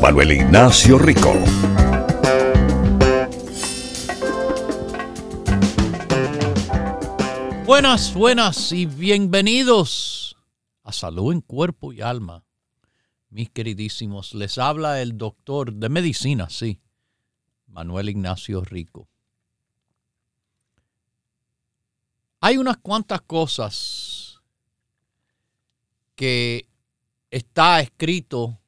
Manuel Ignacio Rico. Buenas, buenas y bienvenidos a Salud en Cuerpo y Alma. Mis queridísimos, les habla el doctor de medicina, sí, Manuel Ignacio Rico. Hay unas cuantas cosas que está escrito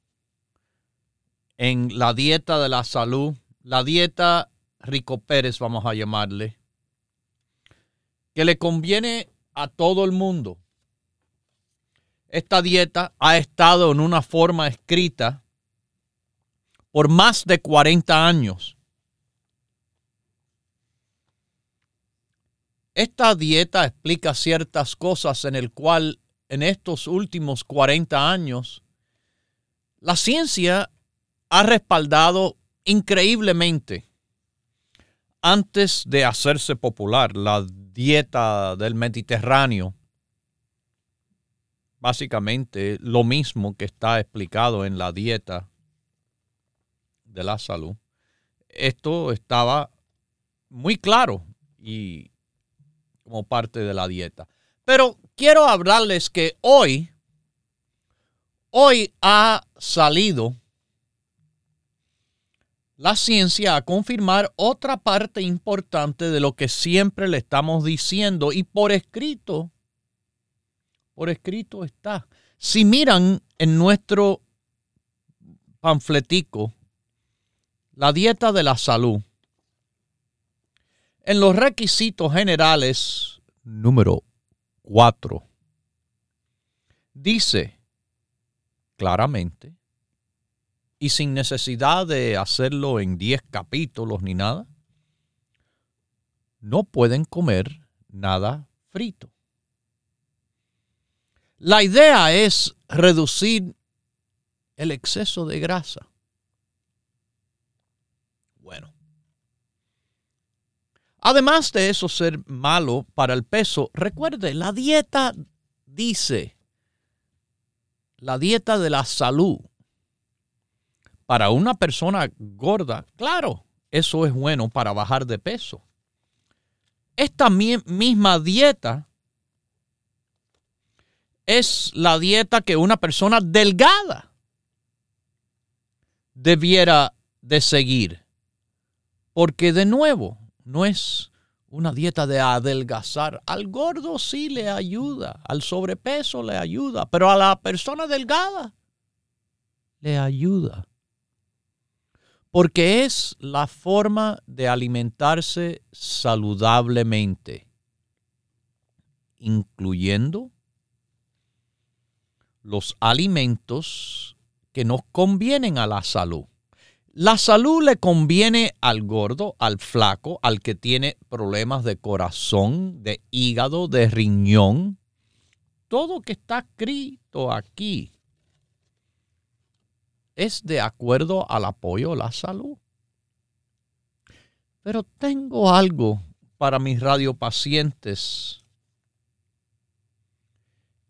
en la dieta de la salud, la dieta Rico Pérez, vamos a llamarle, que le conviene a todo el mundo. Esta dieta ha estado en una forma escrita por más de 40 años. Esta dieta explica ciertas cosas en el cual en estos últimos 40 años la ciencia ha respaldado increíblemente. Antes de hacerse popular la dieta del Mediterráneo, básicamente lo mismo que está explicado en la dieta de la salud, esto estaba muy claro y como parte de la dieta. Pero quiero hablarles que hoy, hoy ha salido la ciencia a confirmar otra parte importante de lo que siempre le estamos diciendo y por escrito, por escrito está. Si miran en nuestro panfletico, la dieta de la salud, en los requisitos generales, número 4, dice claramente, y sin necesidad de hacerlo en 10 capítulos ni nada, no pueden comer nada frito. La idea es reducir el exceso de grasa. Además de eso ser malo para el peso, recuerde, la dieta dice, la dieta de la salud. Para una persona gorda, claro, eso es bueno para bajar de peso. Esta misma dieta es la dieta que una persona delgada debiera de seguir. Porque de nuevo, no es una dieta de adelgazar. Al gordo sí le ayuda, al sobrepeso le ayuda, pero a la persona delgada le ayuda. Porque es la forma de alimentarse saludablemente, incluyendo los alimentos que nos convienen a la salud. La salud le conviene al gordo, al flaco, al que tiene problemas de corazón, de hígado, de riñón. Todo que está escrito aquí es de acuerdo al apoyo a la salud. Pero tengo algo para mis radiopacientes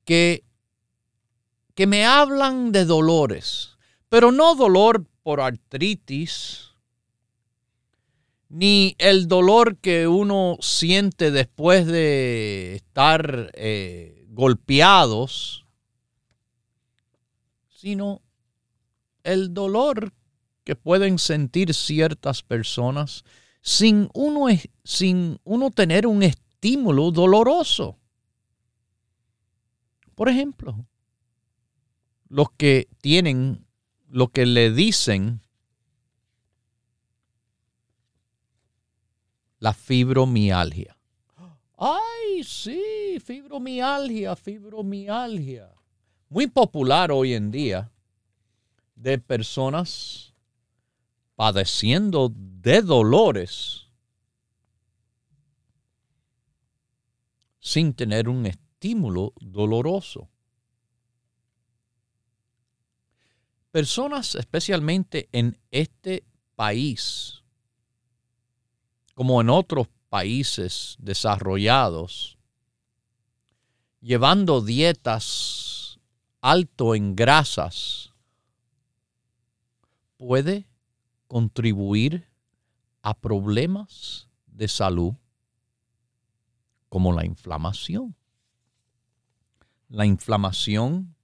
que, que me hablan de dolores, pero no dolor por artritis, ni el dolor que uno siente después de estar eh, golpeados, sino el dolor que pueden sentir ciertas personas sin uno, sin uno tener un estímulo doloroso. Por ejemplo, los que tienen lo que le dicen la fibromialgia. Ay, sí, fibromialgia, fibromialgia. Muy popular hoy en día de personas padeciendo de dolores sin tener un estímulo doloroso. Personas especialmente en este país, como en otros países desarrollados, llevando dietas alto en grasas, puede contribuir a problemas de salud como la inflamación. La inflamación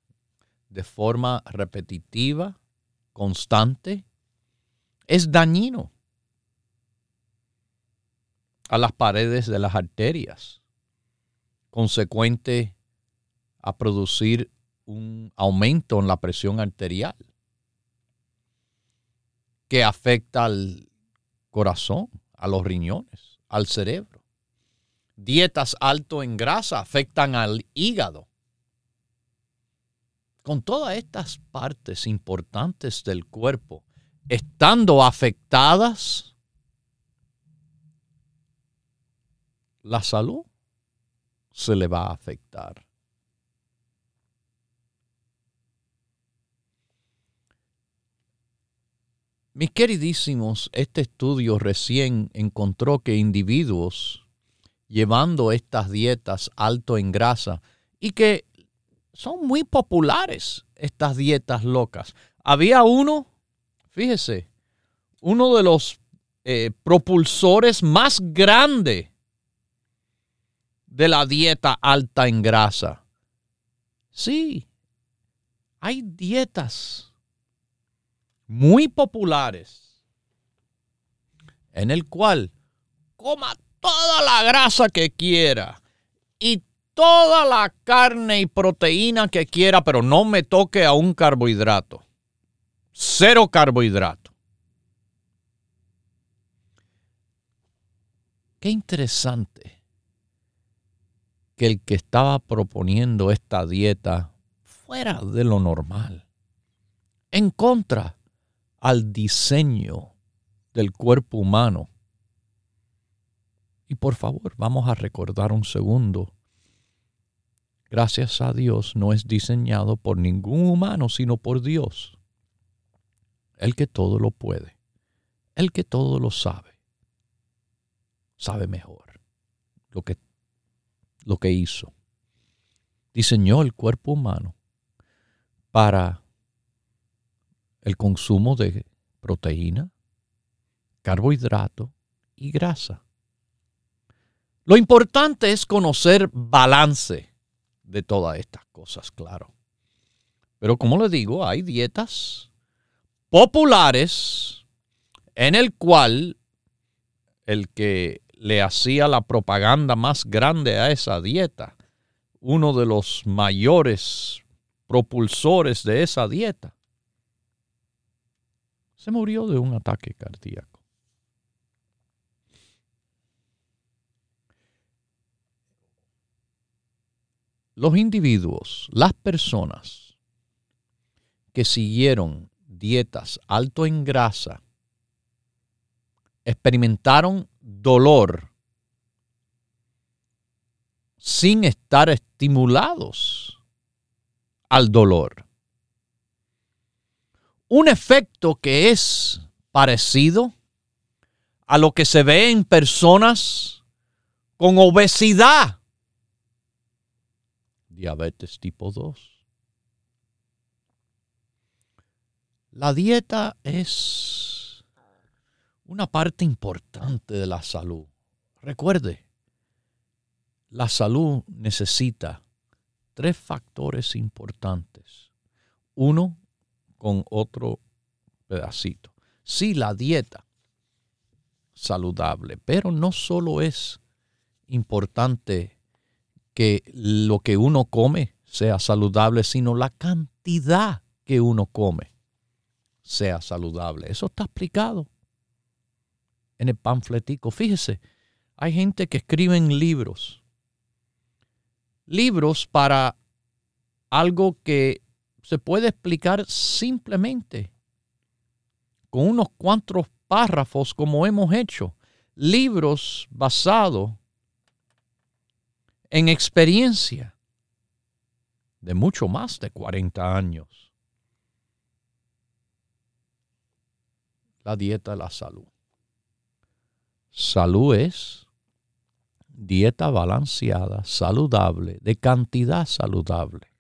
de forma repetitiva, constante, es dañino a las paredes de las arterias, consecuente a producir un aumento en la presión arterial que afecta al corazón, a los riñones, al cerebro. Dietas alto en grasa afectan al hígado. Con todas estas partes importantes del cuerpo estando afectadas, la salud se le va a afectar. Mis queridísimos, este estudio recién encontró que individuos llevando estas dietas alto en grasa y que son muy populares estas dietas locas. Había uno, fíjese, uno de los eh, propulsores más grandes de la dieta alta en grasa. Sí, hay dietas muy populares en el cual coma toda la grasa que quiera y toda la carne y proteína que quiera, pero no me toque a un carbohidrato. Cero carbohidrato. Qué interesante que el que estaba proponiendo esta dieta fuera de lo normal, en contra al diseño del cuerpo humano. Y por favor, vamos a recordar un segundo. Gracias a Dios no es diseñado por ningún humano, sino por Dios. El que todo lo puede. El que todo lo sabe. Sabe mejor lo que, lo que hizo. Diseñó el cuerpo humano para el consumo de proteína, carbohidrato y grasa. Lo importante es conocer balance de todas estas cosas, claro. Pero como les digo, hay dietas populares en el cual el que le hacía la propaganda más grande a esa dieta, uno de los mayores propulsores de esa dieta, se murió de un ataque cardíaco. Los individuos, las personas que siguieron dietas alto en grasa, experimentaron dolor sin estar estimulados al dolor un efecto que es parecido a lo que se ve en personas con obesidad, diabetes tipo 2. La dieta es una parte importante de la salud. Recuerde, la salud necesita tres factores importantes. Uno con otro pedacito. Sí, la dieta saludable, pero no solo es importante que lo que uno come sea saludable, sino la cantidad que uno come sea saludable. Eso está explicado en el panfletico. Fíjese, hay gente que escribe libros. Libros para algo que se puede explicar simplemente con unos cuantos párrafos como hemos hecho. Libros basados en experiencia de mucho más de 40 años. La dieta de la salud. Salud es dieta balanceada, saludable, de cantidad saludable.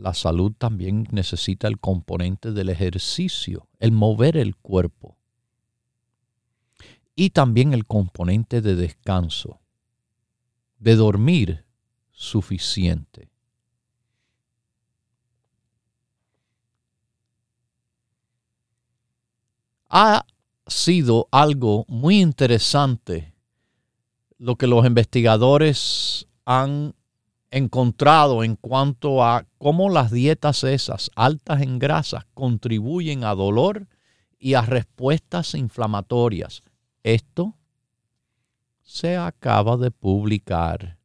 La salud también necesita el componente del ejercicio, el mover el cuerpo. Y también el componente de descanso de dormir suficiente. Ha sido algo muy interesante lo que los investigadores han encontrado en cuanto a cómo las dietas esas altas en grasas contribuyen a dolor y a respuestas inflamatorias. Esto se acaba de publicar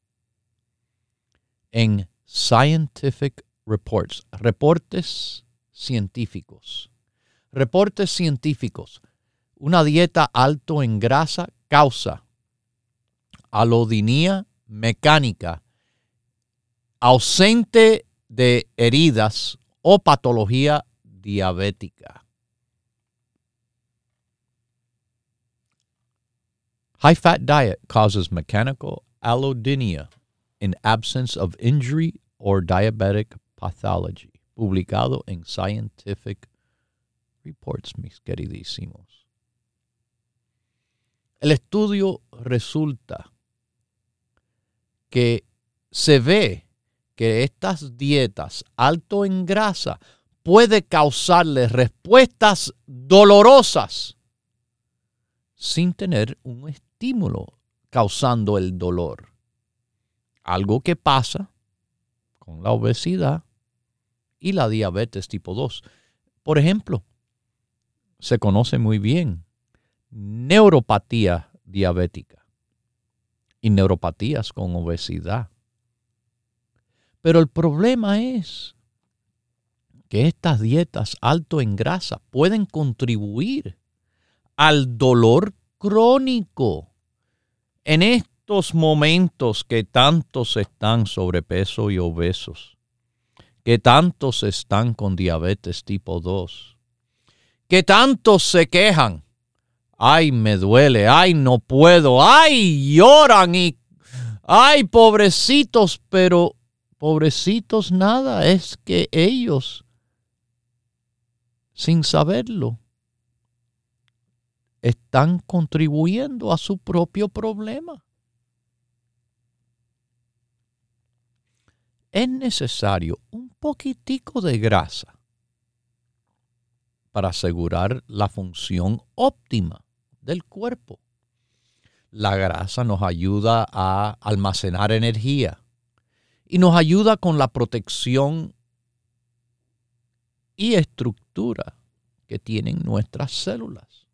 en Scientific Reports, reportes científicos. Reportes científicos. Una dieta alto en grasa causa alodinía mecánica ausente de heridas o patología diabética. High fat diet causes mechanical allodynia in absence of injury or diabetic pathology. Publicado en Scientific Reports, mis queridísimos. El estudio resulta que se ve que estas dietas alto en grasa puede causarle respuestas dolorosas sin tener un estímulo causando el dolor. Algo que pasa con la obesidad y la diabetes tipo 2. Por ejemplo, se conoce muy bien neuropatía diabética y neuropatías con obesidad. Pero el problema es que estas dietas alto en grasa pueden contribuir al dolor crónico. En estos momentos que tantos están sobrepeso y obesos, que tantos están con diabetes tipo 2, que tantos se quejan, ay, me duele, ay, no puedo, ay, lloran y, ay, pobrecitos, pero pobrecitos nada, es que ellos, sin saberlo, están contribuyendo a su propio problema. Es necesario un poquitico de grasa para asegurar la función óptima del cuerpo. La grasa nos ayuda a almacenar energía y nos ayuda con la protección y estructura que tienen nuestras células.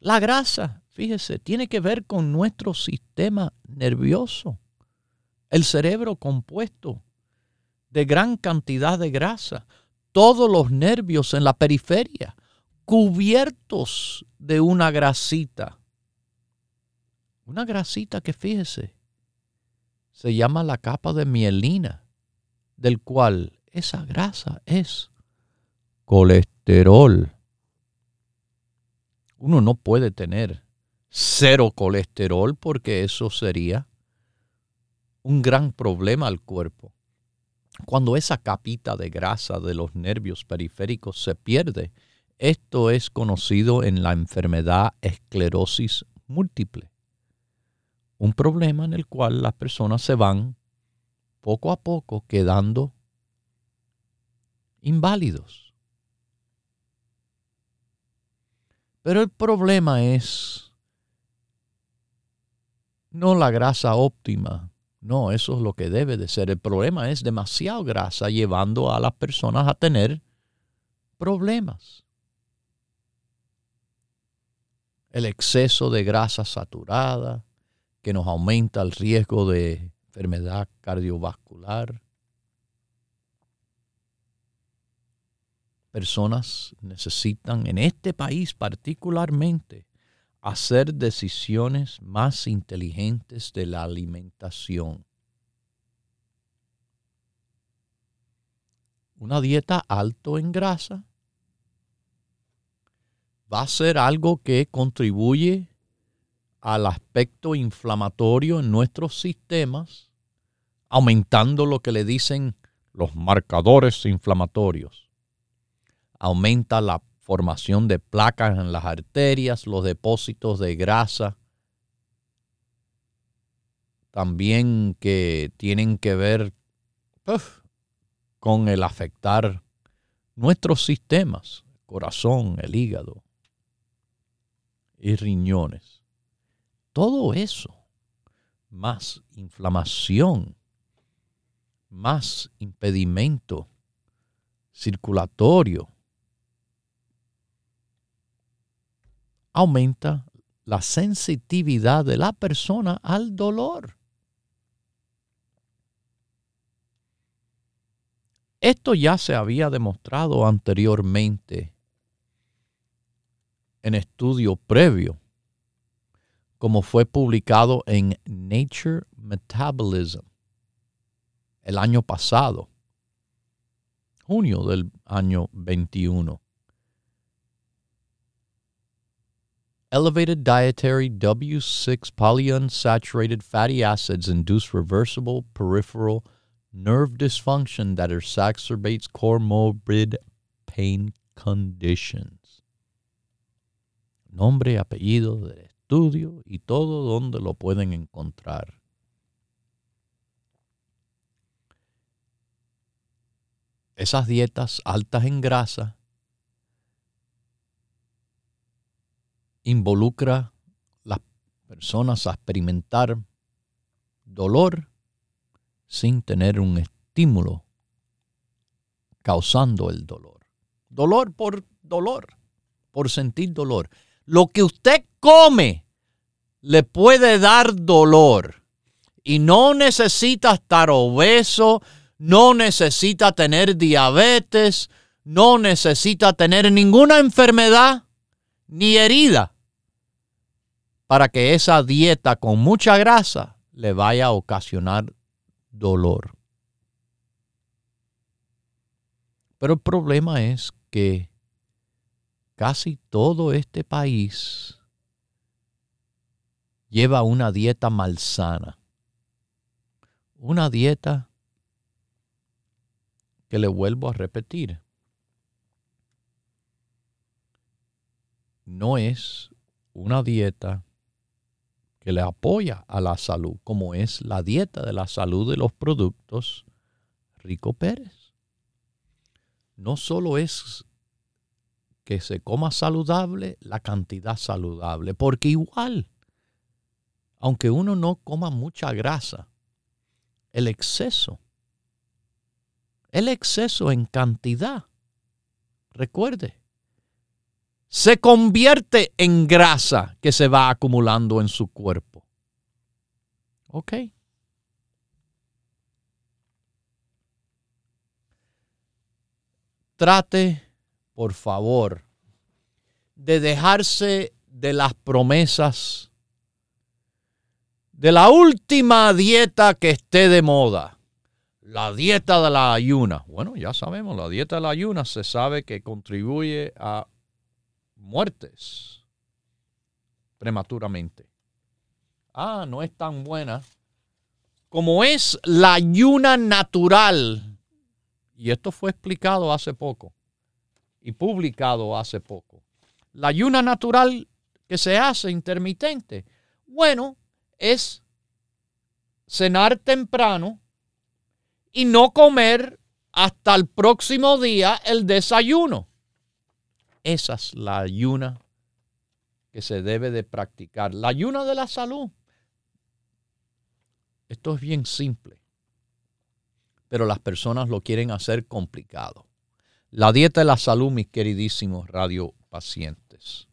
La grasa, fíjese, tiene que ver con nuestro sistema nervioso. El cerebro compuesto de gran cantidad de grasa. Todos los nervios en la periferia cubiertos de una grasita. Una grasita que fíjese, se llama la capa de mielina, del cual esa grasa es colesterol. Uno no puede tener cero colesterol porque eso sería un gran problema al cuerpo. Cuando esa capita de grasa de los nervios periféricos se pierde, esto es conocido en la enfermedad esclerosis múltiple. Un problema en el cual las personas se van poco a poco quedando inválidos. Pero el problema es no la grasa óptima. No, eso es lo que debe de ser. El problema es demasiado grasa llevando a las personas a tener problemas. El exceso de grasa saturada que nos aumenta el riesgo de enfermedad cardiovascular. Personas necesitan, en este país particularmente, hacer decisiones más inteligentes de la alimentación. Una dieta alto en grasa va a ser algo que contribuye al aspecto inflamatorio en nuestros sistemas, aumentando lo que le dicen los marcadores inflamatorios. Aumenta la formación de placas en las arterias, los depósitos de grasa, también que tienen que ver con el afectar nuestros sistemas, corazón, el hígado y riñones. Todo eso, más inflamación, más impedimento circulatorio, aumenta la sensitividad de la persona al dolor. Esto ya se había demostrado anteriormente en estudio previo como fue publicado en Nature Metabolism el año pasado, junio del año 21. Elevated dietary W6 polyunsaturated fatty acids induce reversible peripheral nerve dysfunction that exacerbates comorbid pain conditions. Nombre, apellido estudio y todo donde lo pueden encontrar. Esas dietas altas en grasa involucra las personas a experimentar dolor sin tener un estímulo causando el dolor. Dolor por dolor, por sentir dolor. Lo que usted come le puede dar dolor. Y no necesita estar obeso, no necesita tener diabetes, no necesita tener ninguna enfermedad ni herida para que esa dieta con mucha grasa le vaya a ocasionar dolor. Pero el problema es que casi todo este país lleva una dieta malsana. Una dieta que le vuelvo a repetir. No es una dieta que le apoya a la salud, como es la dieta de la salud de los productos Rico Pérez. No solo es que se coma saludable, la cantidad saludable, porque igual aunque uno no coma mucha grasa, el exceso, el exceso en cantidad, recuerde, se convierte en grasa que se va acumulando en su cuerpo. ¿Ok? Trate, por favor, de dejarse de las promesas de la última dieta que esté de moda, la dieta de la ayuna. Bueno, ya sabemos, la dieta de la ayuna se sabe que contribuye a muertes prematuramente. Ah, no es tan buena como es la ayuna natural. Y esto fue explicado hace poco y publicado hace poco. La ayuna natural que se hace intermitente, bueno, es cenar temprano y no comer hasta el próximo día el desayuno. Esa es la ayuna que se debe de practicar. La ayuna de la salud. Esto es bien simple, pero las personas lo quieren hacer complicado. La dieta de la salud, mis queridísimos radiopacientes,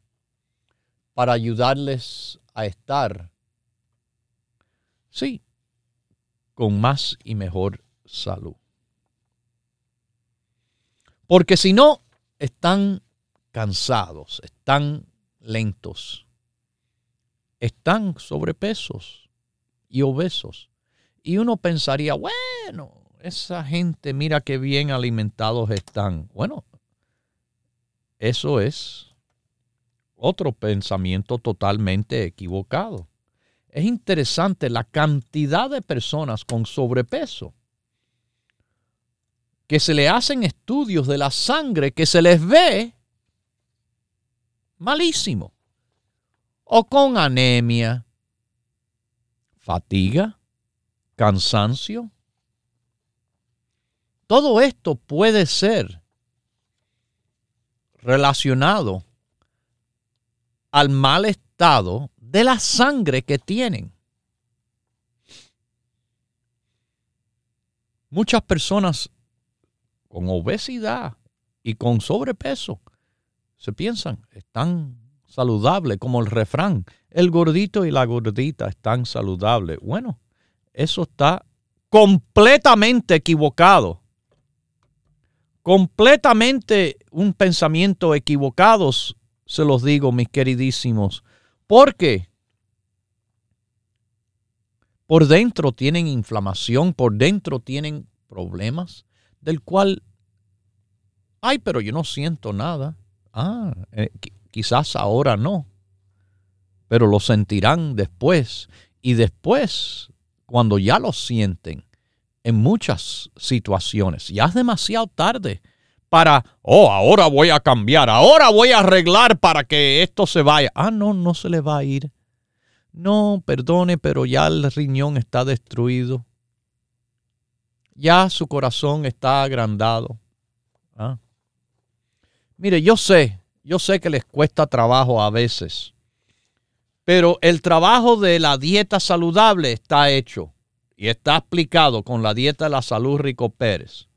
para ayudarles a estar, sí, con más y mejor salud. Porque si no, están cansados, están lentos, están sobrepesos y obesos. Y uno pensaría, bueno, esa gente, mira qué bien alimentados están. Bueno, eso es otro pensamiento totalmente equivocado. Es interesante la cantidad de personas con sobrepeso que se le hacen estudios de la sangre que se les ve malísimo. O con anemia, fatiga, cansancio. Todo esto puede ser relacionado al mal estado de la sangre que tienen. Muchas personas con obesidad y con sobrepeso se piensan, están saludables, como el refrán, el gordito y la gordita están saludables. Bueno, eso está completamente equivocado. Completamente un pensamiento equivocado, se los digo, mis queridísimos. Porque por dentro tienen inflamación, por dentro tienen problemas, del cual, ay, pero yo no siento nada. Ah, eh, quizás ahora no, pero lo sentirán después. Y después, cuando ya lo sienten, en muchas situaciones. Ya es demasiado tarde para, oh, ahora voy a cambiar, ahora voy a arreglar para que esto se vaya. Ah, no, no se le va a ir. No, perdone, pero ya el riñón está destruido. Ya su corazón está agrandado. Ah. Mire, yo sé, yo sé que les cuesta trabajo a veces, pero el trabajo de la dieta saludable está hecho y está explicado con la dieta de la salud Rico Pérez.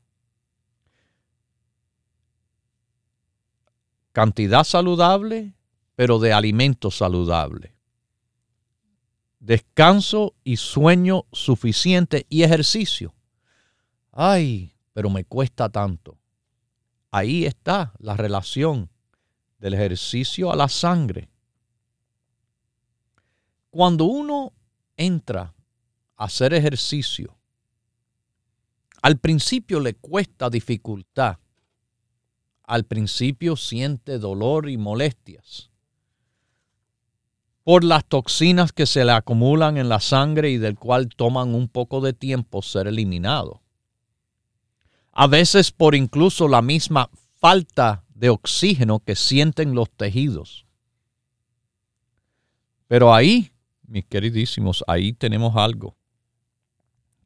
Cantidad saludable, pero de alimento saludable. Descanso y sueño suficiente y ejercicio. Ay, pero me cuesta tanto. Ahí está la relación del ejercicio a la sangre. Cuando uno entra hacer ejercicio, al principio le cuesta dificultad. Al principio siente dolor y molestias por las toxinas que se le acumulan en la sangre y del cual toman un poco de tiempo ser eliminado. A veces por incluso la misma falta de oxígeno que sienten los tejidos. Pero ahí, mis queridísimos, ahí tenemos algo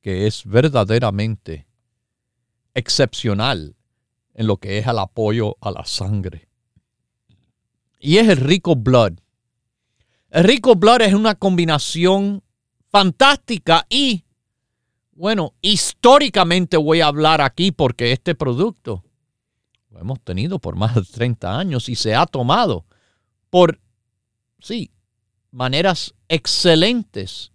que es verdaderamente excepcional en lo que es el apoyo a la sangre. Y es el Rico Blood. El Rico Blood es una combinación fantástica y, bueno, históricamente voy a hablar aquí porque este producto lo hemos tenido por más de 30 años y se ha tomado por, sí, maneras excelentes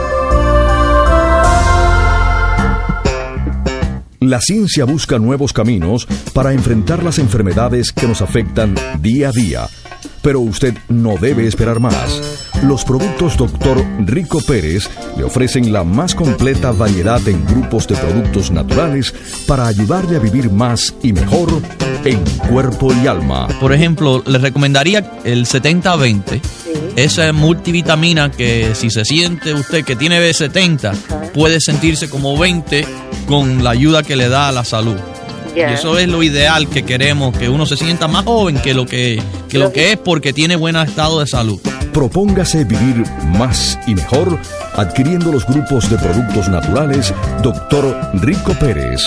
La ciencia busca nuevos caminos para enfrentar las enfermedades que nos afectan día a día. Pero usted no debe esperar más. Los productos Dr. Rico Pérez le ofrecen la más completa variedad en grupos de productos naturales para ayudarle a vivir más y mejor en cuerpo y alma. Por ejemplo, le recomendaría el 70-20. Esa multivitamina que si se siente usted que tiene B70, puede sentirse como 20 con la ayuda que le da a la salud. Y eso es lo ideal que queremos, que uno se sienta más joven que lo que, que lo que es porque tiene buen estado de salud. Propóngase vivir más y mejor adquiriendo los grupos de productos naturales Dr. Rico Pérez.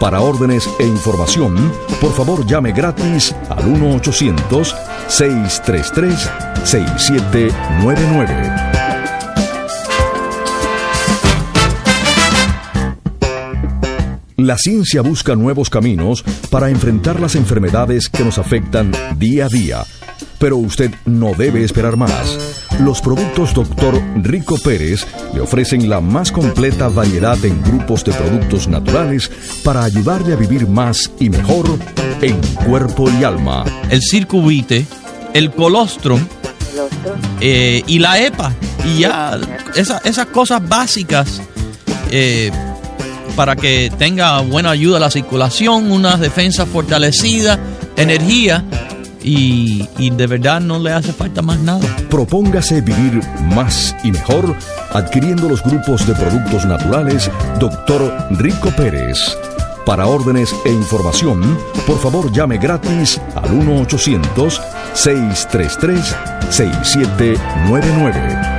Para órdenes e información, por favor llame gratis al 1-800-633-6799. La ciencia busca nuevos caminos para enfrentar las enfermedades que nos afectan día a día. Pero usted no debe esperar más. Los productos Dr. Rico Pérez le ofrecen la más completa variedad en grupos de productos naturales para ayudarle a vivir más y mejor en cuerpo y alma. El circuvite, el colostrum eh, y la EPA. Y ya esas cosas básicas. Eh, para que tenga buena ayuda a la circulación, una defensa fortalecida, energía y, de verdad no le hace falta más nada. Propóngase vivir más y mejor adquiriendo los grupos de productos naturales Dr. Rico Pérez. Para órdenes e información, por favor llame gratis al 1-800-633-6799.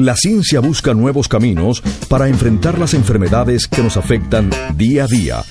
La ciencia busca nuevos caminos para enfrentar las enfermedades que nos afectan día a día.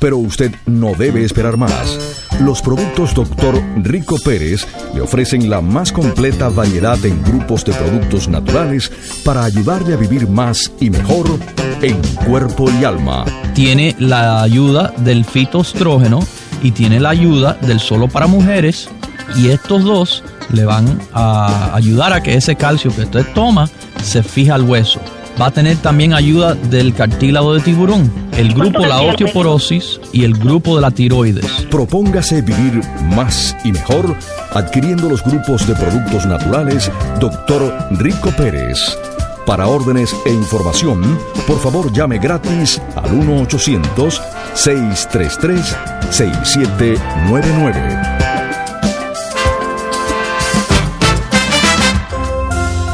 Pero usted no debe esperar más. Los productos Dr. Rico Pérez le ofrecen la más completa variedad en grupos de productos naturales para ayudarle a vivir más y mejor en cuerpo y alma. Tiene la ayuda del fitoestrógeno y tiene la ayuda del solo para mujeres y estos dos le van a ayudar a que ese calcio que usted toma se fija al hueso. Va a tener también ayuda del cartílago de tiburón, el grupo la osteoporosis y el grupo de la tiroides. Propóngase vivir más y mejor adquiriendo los grupos de productos naturales Dr. Rico Pérez. Para órdenes e información, por favor llame gratis al 1-800-633-6799.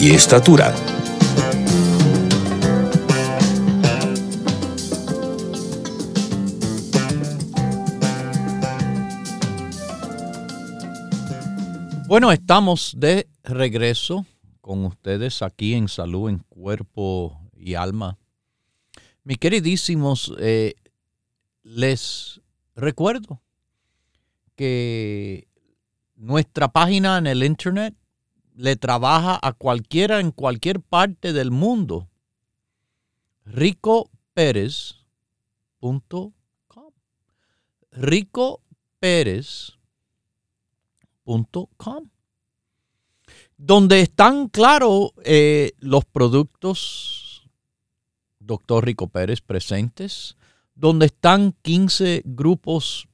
y estatura. Bueno, estamos de regreso con ustedes aquí en Salud en Cuerpo y Alma. Mis queridísimos, eh, les recuerdo que nuestra página en el internet le trabaja a cualquiera en cualquier parte del mundo. ricoperez.com ricoperez.com donde están claros eh, los productos Doctor Rico Pérez presentes, donde están 15 grupos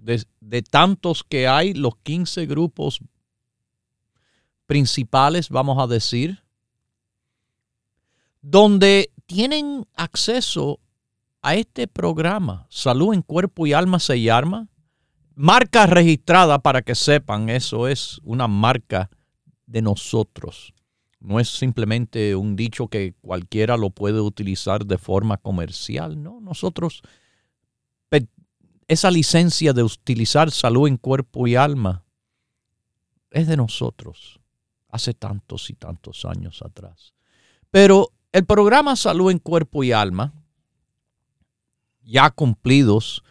de, de, tantos que hay, los 15 grupos principales, vamos a decir, donde tienen acceso a este programa, Salud en Cuerpo y Alma se llama, marca registrada para que sepan, eso es una marca de nosotros. No es simplemente un dicho que cualquiera lo puede utilizar de forma comercial, ¿no? Nosotros, esa licencia de utilizar salud en cuerpo y alma es de nosotros, hace tantos y tantos años atrás. Pero el programa Salud en Cuerpo y Alma, ya cumplidos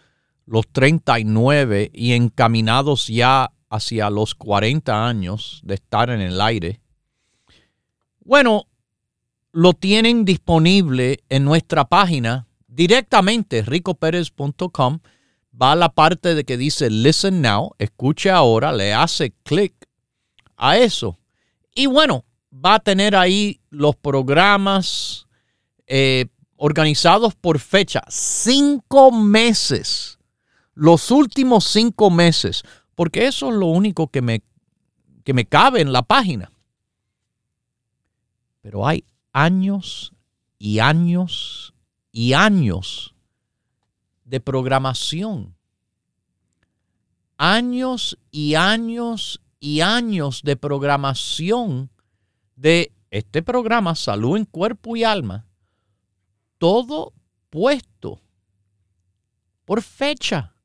los 39 y encaminados ya hacia los 40 años de estar en el aire, bueno, lo tienen disponible en nuestra página directamente, ricoperez.com. Va a la parte de que dice Listen Now, escuche ahora, le hace clic a eso. Y bueno, va a tener ahí los programas eh, organizados por fecha, cinco meses, los últimos cinco meses, porque eso es lo único que me, que me cabe en la página. Pero hay años y años y años de programación. Años y años y años de programación de este programa Salud en Cuerpo y Alma. Todo puesto por fecha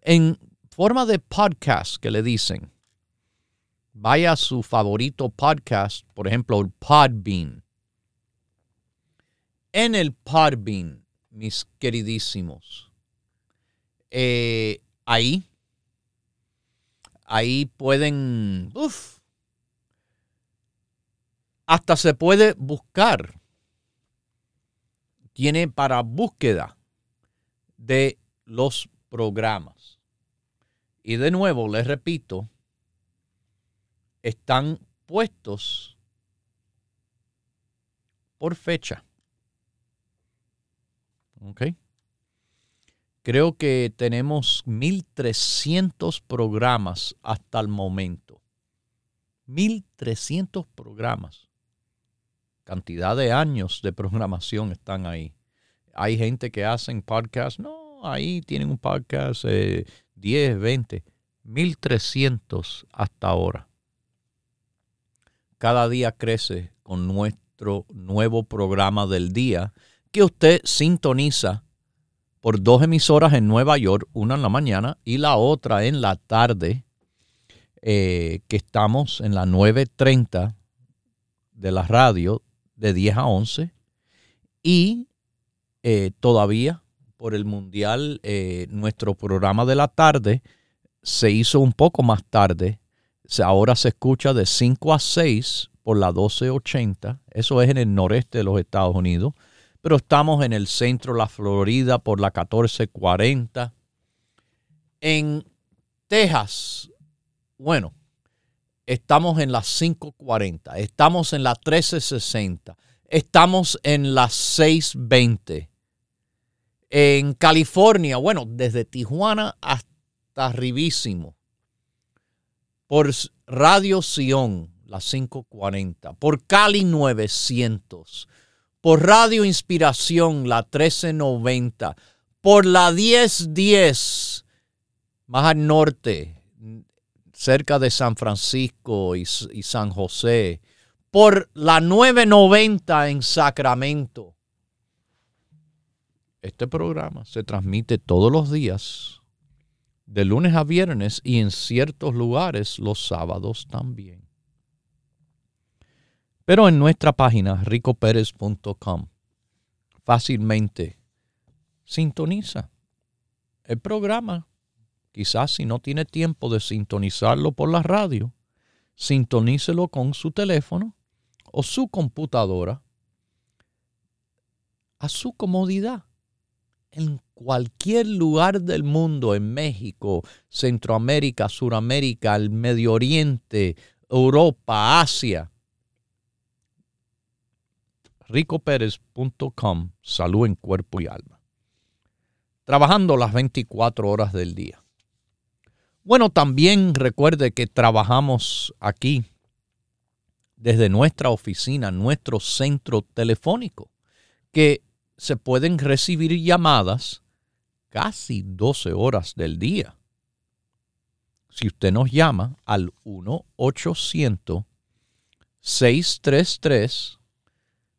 en forma de podcast que le dicen vaya a su favorito podcast, por ejemplo, el Podbean. En el Podbean, mis queridísimos, eh, ahí, ahí pueden, uff, hasta se puede buscar. Tiene para búsqueda de los programas. Y de nuevo, les repito, están puestos por fecha. ¿Ok? Creo que tenemos 1.300 programas hasta el momento. 1.300 programas. Cantidad de años de programación están ahí. Hay gente que hacen podcast. No, ahí tienen un podcast 10, 20. 1.300 hasta ahora cada día crece con nuestro nuevo programa del día que usted sintoniza por dos emisoras en Nueva York, una en la mañana y la otra en la tarde, eh, que estamos en la 9.30 de la radio de 10 a 11 y eh, todavía por el Mundial eh, nuestro programa de la tarde se hizo un poco más tarde ahora se escucha de 5 a 6 por la 1280. Eso es en el noreste de los Estados Unidos. Pero estamos en el centro de la Florida por la 1440. En Texas, bueno, estamos en la 540. Estamos en la 1360. Estamos en la 620. En California, bueno, desde Tijuana hasta arribísimo por Radio Sion, la 540, por Cali 900, por Radio Inspiración, la 1390, por la 1010, más al norte, cerca de San Francisco y, y San José, por la 990 en Sacramento. Este programa se transmite todos los días, de lunes a viernes y en ciertos lugares los sábados también. Pero en nuestra página ricoperez.com fácilmente sintoniza el programa. Quizás si no tiene tiempo de sintonizarlo por la radio, sintonícelo con su teléfono o su computadora a su comodidad. En cualquier lugar del mundo, en México, Centroamérica, Suramérica, el Medio Oriente, Europa, Asia. ricoperez.com, salud en cuerpo y alma. Trabajando las 24 horas del día. Bueno, también recuerde que trabajamos aquí desde nuestra oficina, nuestro centro telefónico, que se pueden recibir llamadas casi 12 horas del día. Si usted nos llama al 1-800-633-6799. 1-800-633-6799.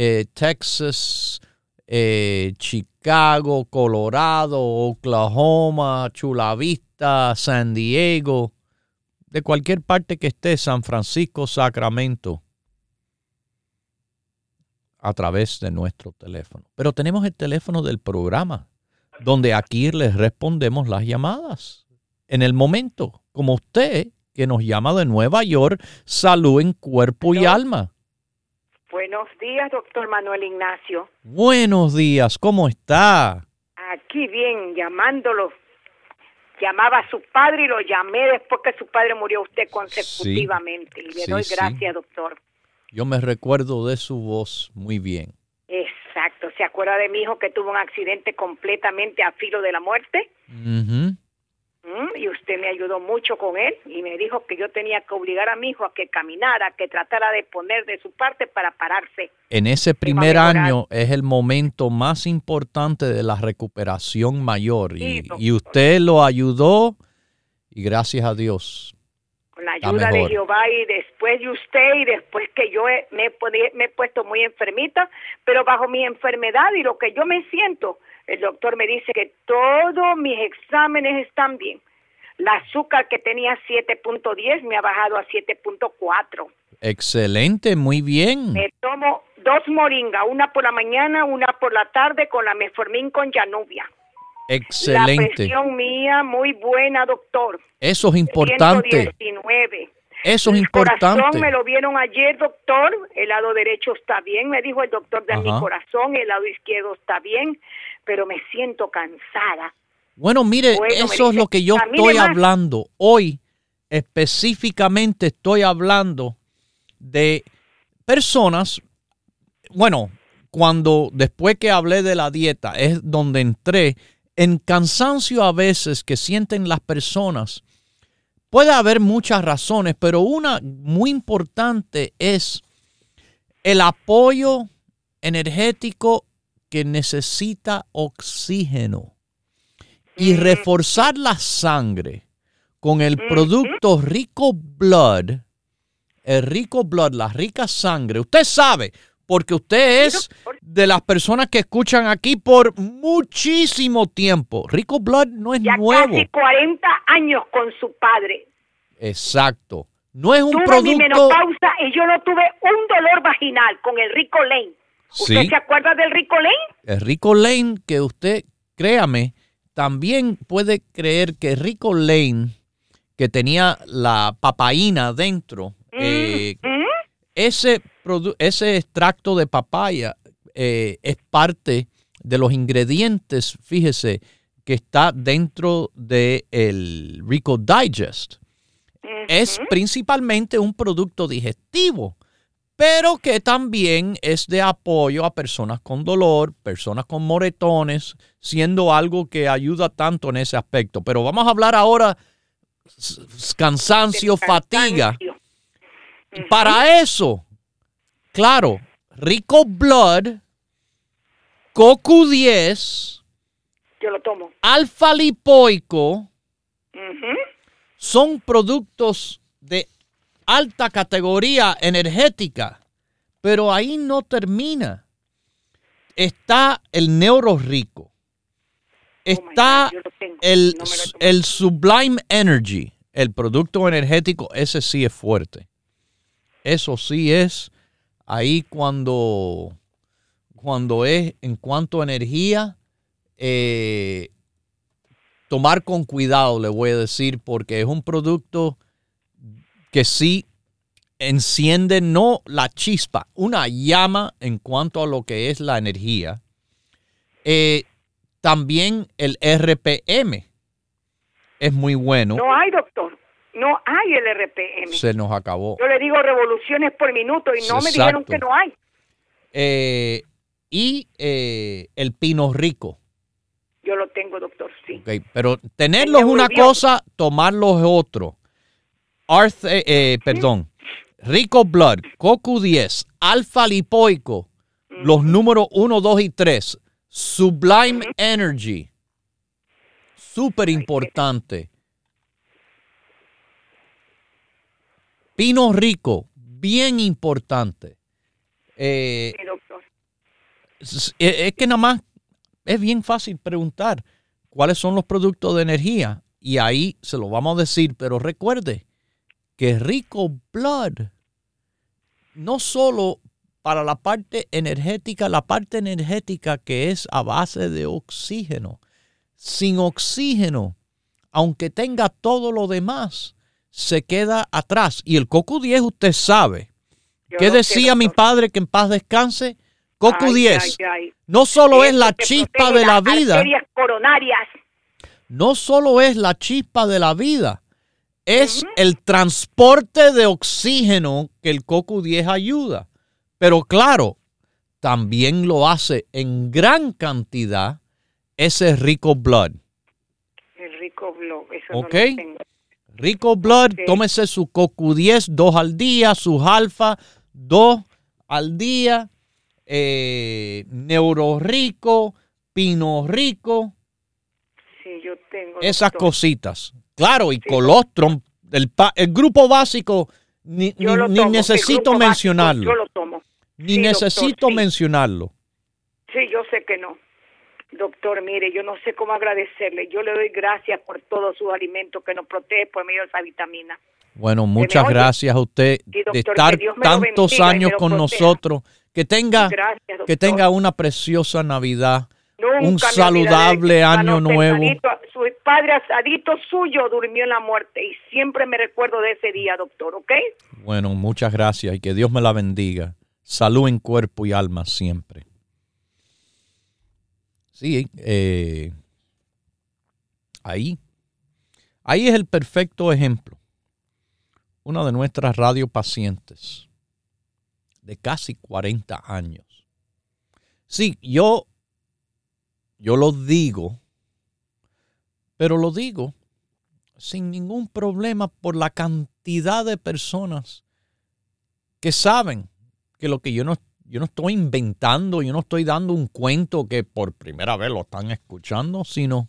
eh, Texas, eh, Chicago, Colorado, Oklahoma, Chula Vista, San Diego de cualquier parte que esté, San Francisco, Sacramento, a través de nuestro teléfono. Pero tenemos el teléfono del programa, donde aquí les respondemos las llamadas. En el momento, como usted, que nos llama de Nueva York, salud en cuerpo y alma. Buenos días, doctor Manuel Ignacio. Buenos días, ¿cómo está? Aquí bien, llamándolo llamaba a su padre y lo llamé después que su padre murió usted consecutivamente. y le doy gracias, doctor. Yo me recuerdo de su voz muy bien. Exacto. ¿Se acuerda de mi hijo que tuvo un accidente completamente a filo de la muerte? Y usted me ayudó mucho con él y me dijo que yo tenía que obligar a mi hijo a que caminara, que tratara de poner de su parte para pararse. En ese primer año es el momento más importante de la recuperación mayor y, usted lo ayudó y gracias a Dios. Con la ayuda de Jehová y después de usted y después que yo me, me he puesto muy enfermita, pero bajo mi enfermedad y lo que yo me siento, el doctor me dice que todos mis exámenes están bien. La azúcar que tenía 7.10 me ha bajado a 7.4. Excelente, muy bien. Me tomo dos moringas, una por la mañana, una por la tarde con la meformín con Janubia. Excelente. La presión mía muy buena, doctor. Eso es importante. 119. Eso es importante. Corazón me lo vieron ayer, doctor. El lado derecho está bien, me dijo el doctor de mi corazón. El lado izquierdo está bien pero me siento cansada. Bueno, mire, eso es lo que yo estoy hablando. Hoy específicamente estoy hablando de personas, bueno, cuando después que hablé de la dieta es donde entré en cansancio a veces que sienten las personas. Puede haber muchas razones, pero una muy importante es el apoyo energético que necesita oxígeno. Y reforzar la sangre con el producto Rico Blood, el Rico Blood, la rica sangre. Usted sabe, porque usted es de las personas que escuchan aquí por muchísimo tiempo. Rico Blood no es ya nuevo. Casi 40 años con su padre. Exacto. No es un tuve producto. Mi menopausa y yo no tuve un dolor vaginal con el Rico Lane. ¿Usted se acuerda del Rico Lane? El Rico Lane que usted, créame, también puede creer que Rico Lane, que tenía la papaína dentro, mm, eh, mm. ese, ese extracto de papaya eh, es parte de los ingredientes, fíjese, que está dentro del el Rico Digest. Es principalmente un producto digestivo, pero que también es de apoyo a personas con dolor, personas con moretones, siendo algo que ayuda tanto en ese aspecto. Pero vamos a hablar ahora cansancio, fatiga. Para eso, claro, Rico Blood, Cocu 10, yo lo tomo. Alfa lipoico son productos de alta categoría energética, pero ahí no termina. Está el neuro rico. Oh está el, el Sublime Energy, el producto energético, ese sí es fuerte. Eso sí es ahí cuando, cuando es en cuanto a energía, eh, tomar con cuidado, le voy a decir, porque es un producto que sí enciende no la chispa, una llama en cuanto a lo que es la energía. Eh, también el RPM es muy bueno. No hay, doctor. No hay el RPM. Se nos acabó. Yo le digo revoluciones por minuto y no me dijeron que no hay. Eh, y eh, el pino rico. Yo lo tengo, doctor, sí. pero tenerlos es una cosa, tomarlos es otro. Eh, perdón, Rico Blood, Cocu 10, Alfa Lipoico, los números 1, 2 y 3, Sublime Energy, súper importante. Pino Rico, bien importante. Eh, es, es que nada más es bien fácil preguntar cuáles son los productos de energía y ahí se lo vamos a decir, pero recuerde que Rico Blood no solo para la parte energética, la parte energética que es a base de oxígeno. Sin oxígeno, aunque tenga todo lo demás, se queda atrás. Y el coco 10 usted sabe. ¿Qué decía mi padre que en paz descanse? Coco 10 no solo es la chispa de la vida. coronarias. No solo es la chispa de la vida, es el transporte de oxígeno que el Coco 10 ayuda. Pero claro, también lo hace en gran cantidad ese Rico Blood. El Rico Blood, eso ¿Ok? Rico Blood, tómese su Coco 10 dos al día, sus alfa dos al día eh, Neuro Rico, Pino Rico. Sí, yo tengo. Esas cositas. Claro, y colostrum, el, el, grupo básico, ni, necesito mencionarlo. yo lo tomo. Ni necesito mencionarlo. Sí, yo sé que no. Doctor, mire, yo no sé cómo agradecerle. Yo le doy gracias por todos sus alimentos que nos protege por medio de esa vitamina. Bueno, muchas gracias a usted de estar tantos años con nosotros que tenga, que tenga una preciosa Navidad. un saludable año nuevo. su padre asadito suyo durmió en la muerte y siempre me recuerdo de ese día, doctor, ¿ok? Bueno, muchas gracias y que Dios me la bendiga. Salud en cuerpo y alma siempre. Sí, eh, ahí. Ahí es el perfecto ejemplo. Una de nuestras radiopacientes de casi 40 años. Sí, yo, yo lo digo, pero lo digo sin ningún problema por la cantidad de personas que saben que lo que yo no, yo no estoy inventando, yo no estoy dando un cuento que por primera vez lo están escuchando, sino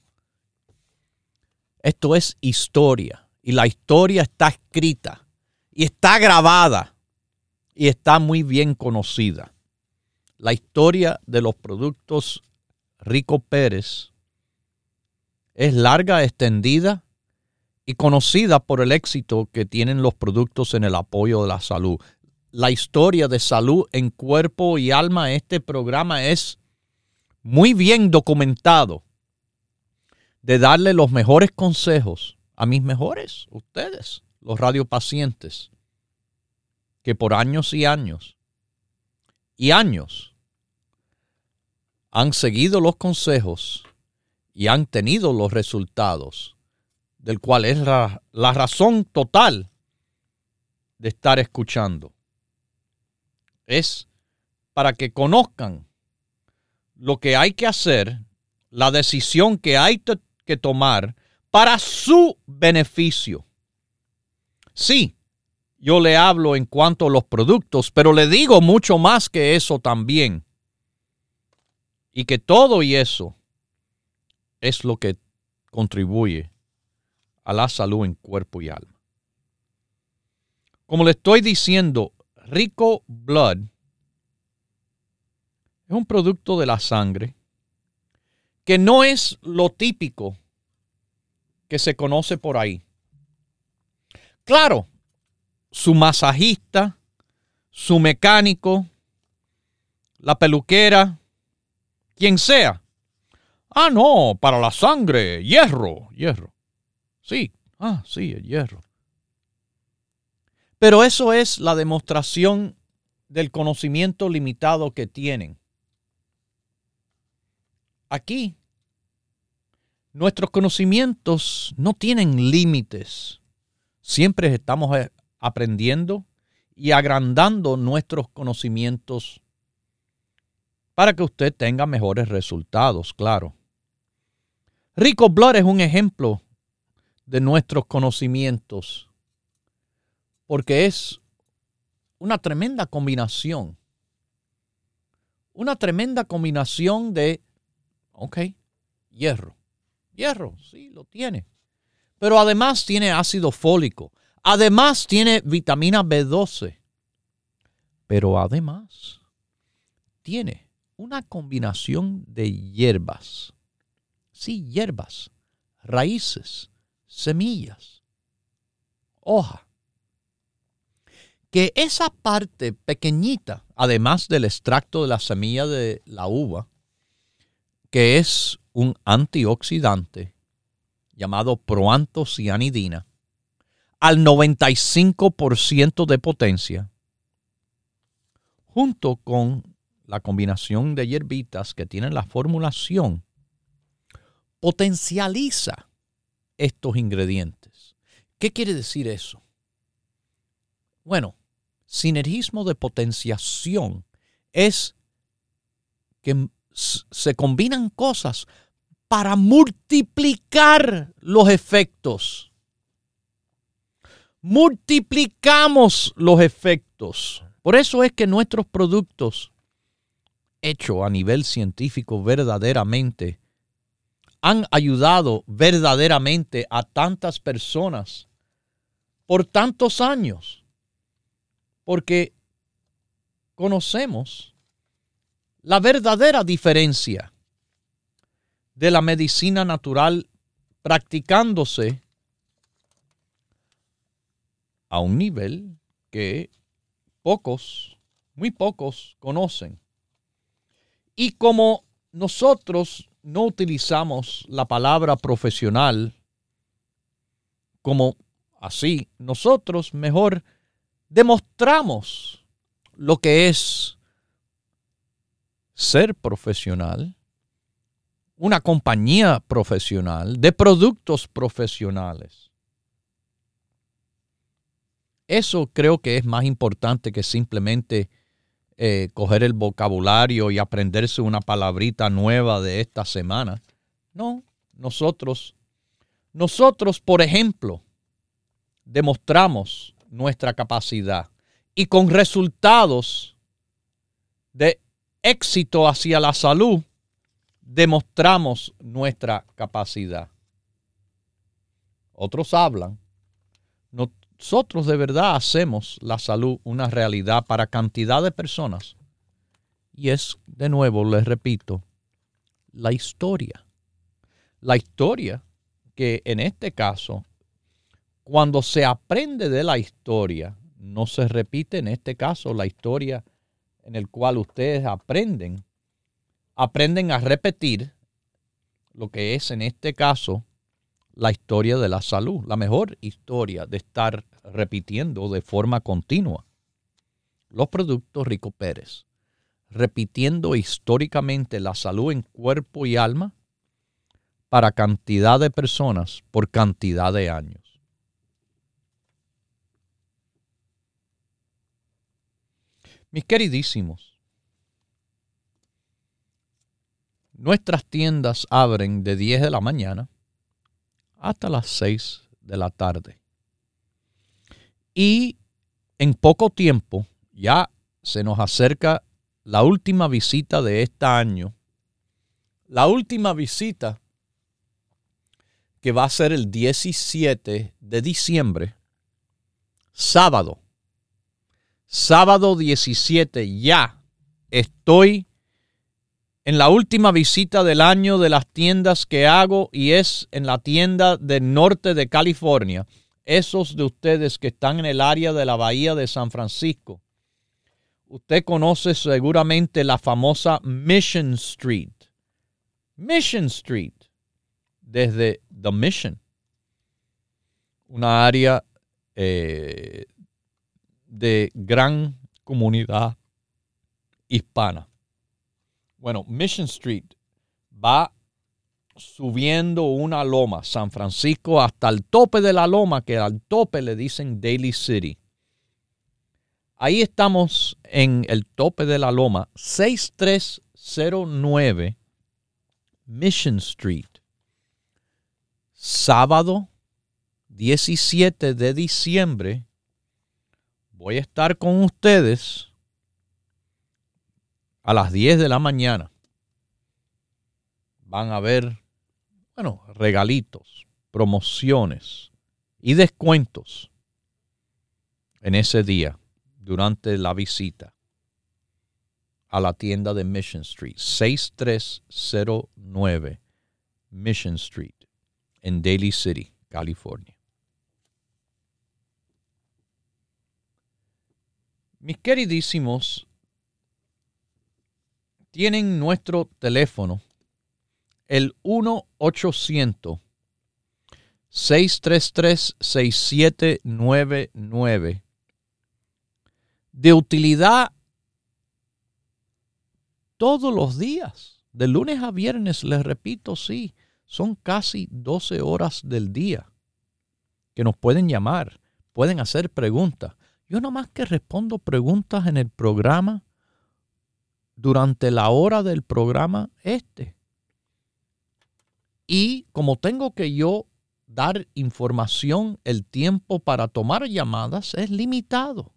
esto es historia y la historia está escrita y está grabada y está muy bien conocida. La historia de los productos Rico Pérez es larga, extendida y conocida por el éxito que tienen los productos en el apoyo de la salud. La historia de salud en cuerpo y alma, este programa es muy bien documentado de darle los mejores consejos a mis mejores, ustedes, los radiopacientes, que por años y años y años han seguido los consejos y han tenido los resultados, del cual es la, la razón total de estar escuchando. Es para que conozcan lo que hay que hacer, la decisión que hay que tomar para su beneficio. Sí, yo le hablo en cuanto a los productos, pero le digo mucho más que eso también. Y que todo y eso es lo que contribuye a la salud en cuerpo y alma. Como le estoy diciendo, Rico Blood es un producto de la sangre que no es lo típico que se conoce por ahí. Claro, su masajista, su mecánico, la peluquera, quien sea. Ah, no, para la sangre, hierro, hierro. Sí, ah, sí, el hierro. Pero eso es la demostración del conocimiento limitado que tienen. Aquí, nuestros conocimientos no tienen límites. Siempre estamos eh, aprendiendo y agrandando nuestros conocimientos para que usted tenga mejores resultados, claro. Rico Blood es un ejemplo de nuestros conocimientos porque es una tremenda combinación. Una tremenda combinación de, ok, hierro. Hierro, sí, lo tiene. Pero además tiene ácido fólico. Además tiene vitamina B12. Pero además tiene una combinación de hierbas. Sí, hierbas, raíces, semillas, hoja. Que esa parte pequeñita, además del extracto de la semilla de la uva, que es un antioxidante llamado proantocianidina, al 95% de potencia, junto con la combinación de hierbitas que tienen la formulación, potencializa estos ingredientes. ¿Qué quiere decir eso? Bueno, sinergismo de potenciación es que se combinan cosas para multiplicar los efectos multiplicamos los efectos. Por eso es que nuestros productos, hechos a nivel científico verdaderamente, han ayudado verdaderamente a tantas personas por tantos años. Porque conocemos la verdadera diferencia de la medicina natural practicándose a un nivel que pocos, muy pocos conocen. Y como nosotros no utilizamos la palabra profesional como así, nosotros mejor demostramos lo que es ser profesional, una compañía profesional de productos profesionales. Eso creo que es más importante que simplemente eh, coger el vocabulario y aprenderse una palabrita nueva de esta semana. No, nosotros, nosotros, por ejemplo, demostramos nuestra capacidad y con resultados de éxito hacia la salud, demostramos nuestra capacidad. Otros hablan, no, nosotros de verdad hacemos la salud una realidad para cantidad de personas. Y es, de nuevo, les repito, la historia. La historia que en este caso, cuando se aprende de la historia, no se repite en este caso la historia en el cual ustedes aprenden, aprenden a repetir lo que es en este caso la historia de la salud, la mejor historia de estar repitiendo de forma continua los productos Rico Pérez. repitiendo históricamente la salud en cuerpo y alma para cantidad de personas por cantidad de años. Mis queridísimos, nuestras tiendas abren de 10 de la mañana hasta las 6 de la tarde. Y en poco tiempo ya se nos acerca la última visita de este año. La última visita que va a ser el 17 de diciembre, sábado. Sábado 17 ya estoy en la última visita del año de las tiendas que hago y es en la tienda del norte de California. Esos de ustedes que están en el área de la bahía de San Francisco. Usted conoce seguramente la famosa Mission Street. Mission Street desde The Mission, una área eh, de gran comunidad hispana. Bueno, Mission Street va subiendo una loma, San Francisco, hasta el tope de la loma, que al tope le dicen Daily City. Ahí estamos en el tope de la loma, 6309 Mission Street sábado 17 de diciembre voy a estar con ustedes a las 10 de la mañana. Van a ver, bueno, regalitos, promociones y descuentos en ese día durante la visita a la tienda de Mission Street, 6309 Mission Street en Daly City, California. Mis queridísimos, tienen nuestro teléfono, el 1-800-633-6799, de utilidad todos los días, de lunes a viernes, les repito, sí son casi 12 horas del día que nos pueden llamar, pueden hacer preguntas. Yo más que respondo preguntas en el programa durante la hora del programa este. Y como tengo que yo dar información, el tiempo para tomar llamadas es limitado.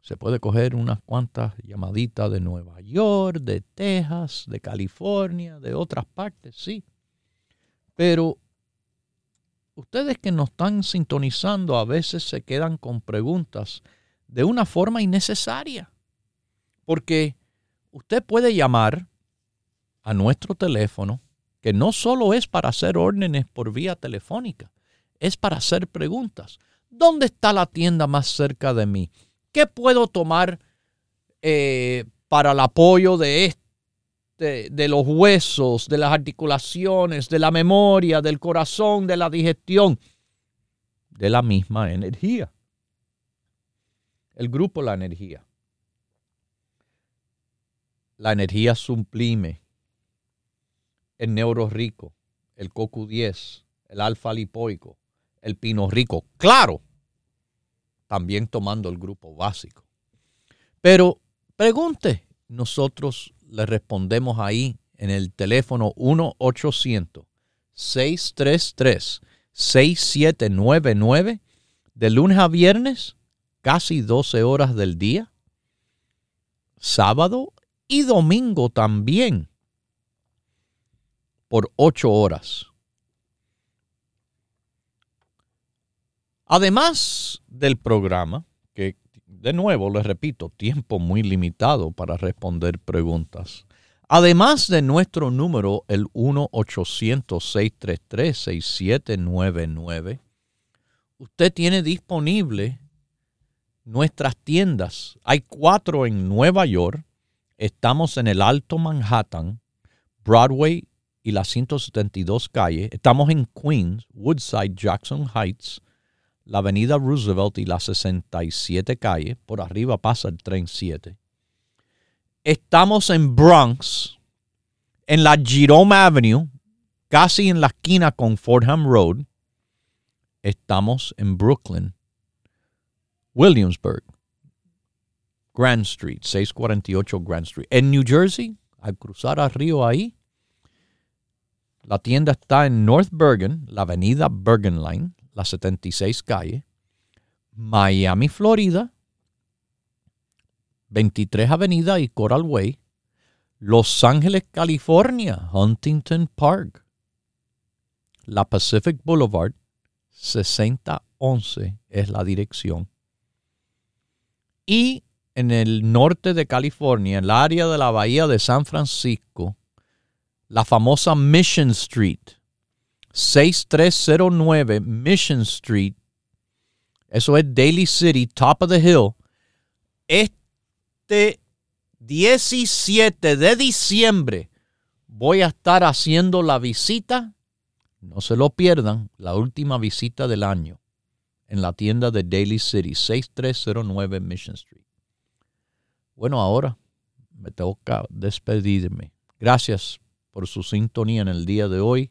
Se puede coger unas cuantas llamaditas de Nueva York, de Texas, de California, de otras partes, sí. Pero ustedes que nos están sintonizando a veces se quedan con preguntas de una forma innecesaria. Porque usted puede llamar a nuestro teléfono, que no solo es para hacer órdenes por vía telefónica, es para hacer preguntas. ¿Dónde está la tienda más cerca de mí? ¿Qué puedo tomar eh, para el apoyo de, este, de los huesos, de las articulaciones, de la memoria, del corazón, de la digestión? De la misma energía. El grupo La Energía. La energía sublime, el neuro rico, el CoQ10, el alfa lipoico, el pino rico. Claro, también tomando el grupo básico. Pero pregunte, nosotros le respondemos ahí en el teléfono 1-800-633-6799 de lunes a viernes, casi 12 horas del día, sábado y domingo también, por 8 horas. Además del programa, que de nuevo les repito, tiempo muy limitado para responder preguntas. Además de nuestro número, el 1-800-633-6799, usted tiene disponible nuestras tiendas. Hay cuatro en Nueva York. Estamos en el Alto Manhattan, Broadway y la 172 calle. Estamos en Queens, Woodside, Jackson Heights la avenida Roosevelt y la 67 calle, por arriba pasa el tren 7. estamos en Bronx, en la Jerome Avenue, casi en la esquina con Fordham Road. Estamos en Brooklyn, Williamsburg, Grand Street, 648 Grand Street. En New Jersey, al cruzar al río ahí, la tienda está en North Bergen, la avenida Bergen Line, la 76 calle. Miami, Florida, 23 Avenida y Coral Way. Los Ángeles, California, Huntington Park. La Pacific Boulevard, 6011 es la dirección. Y en el norte de California, en el área de la bahía de San Francisco, la famosa Mission Street, 6309 Mission Street, eso es Daly City, top of the hill. Este 17 de diciembre voy a estar haciendo la visita, no se lo pierdan, la última visita del año en la tienda de Daly City, 6309 Mission Street. Bueno, ahora me toca despedirme. Gracias por su sintonía en el día de hoy